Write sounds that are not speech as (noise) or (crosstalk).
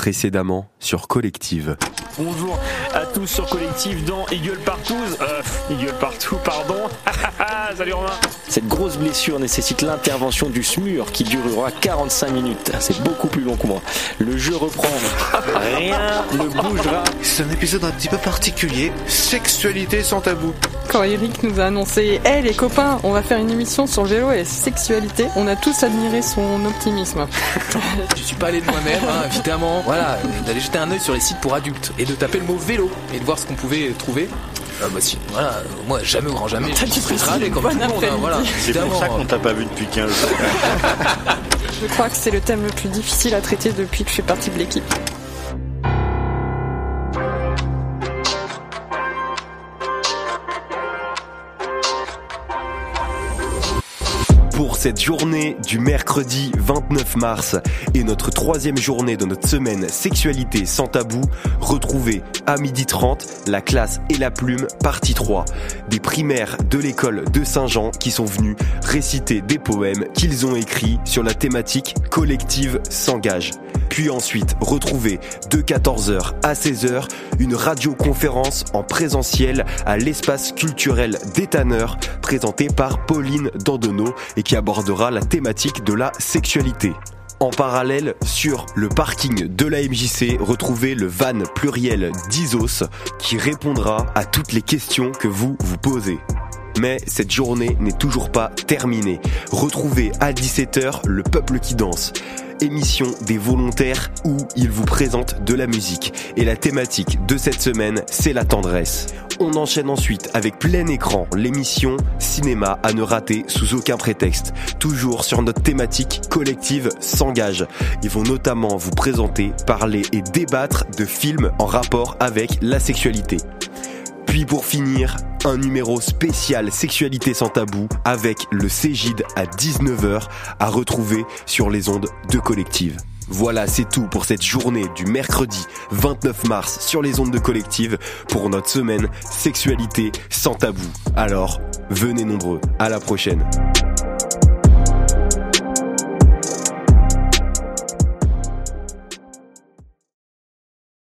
précédemment sur Collective. Bonjour à tous sur Collective dans Eagle Partout. Euh, Eagle Partout, pardon. (laughs) Salut Romain. Cette grosse blessure nécessite l'intervention du SMUR qui durera 45 minutes. C'est beaucoup plus long que moi. Le jeu reprend. Rien ne bougera. C'est un épisode un petit peu particulier. Sexualité sans tabou. Quand Eric nous a annoncé Hé les copains, on va faire une émission sur le vélo et la sexualité, on a tous admiré son optimisme. (laughs) Je suis pas allé de moi-même, hein, évidemment. Voilà, d'aller jeter un œil sur les sites pour adultes et de taper le mot vélo et de voir ce qu'on pouvait trouver. Ah bah si, voilà, euh, moi jamais au grand jamais. T'as dû je passer râler une comme bonne tout le monde, hein, voilà, C'est pour ça qu'on t'a pas vu depuis 15 jours. Je crois que c'est le thème le plus difficile à traiter depuis que je suis partie de l'équipe. Cette journée du mercredi 29 mars et notre troisième journée de notre semaine Sexualité sans tabou, retrouvez à midi 30 la classe et la plume partie 3 des primaires de l'école de Saint-Jean qui sont venus réciter des poèmes qu'ils ont écrits sur la thématique collective s'engage. Puis ensuite, retrouvez de 14h à 16h une radioconférence en présentiel à l'espace culturel des Tanneurs présentée par Pauline Dandonneau et qui abordera la thématique de la sexualité. En parallèle, sur le parking de la MJC, retrouvez le van pluriel d'Isos qui répondra à toutes les questions que vous vous posez. Mais cette journée n'est toujours pas terminée. Retrouvez à 17h le peuple qui danse. Émission des volontaires où ils vous présentent de la musique. Et la thématique de cette semaine, c'est la tendresse. On enchaîne ensuite avec plein écran l'émission Cinéma à ne rater sous aucun prétexte. Toujours sur notre thématique collective s'engage. Ils vont notamment vous présenter, parler et débattre de films en rapport avec la sexualité. Puis pour finir, un numéro spécial Sexualité sans tabou avec le Cégide à 19h à retrouver sur les ondes de Collective. Voilà, c'est tout pour cette journée du mercredi 29 mars sur les ondes de Collective pour notre semaine Sexualité sans tabou. Alors, venez nombreux, à la prochaine.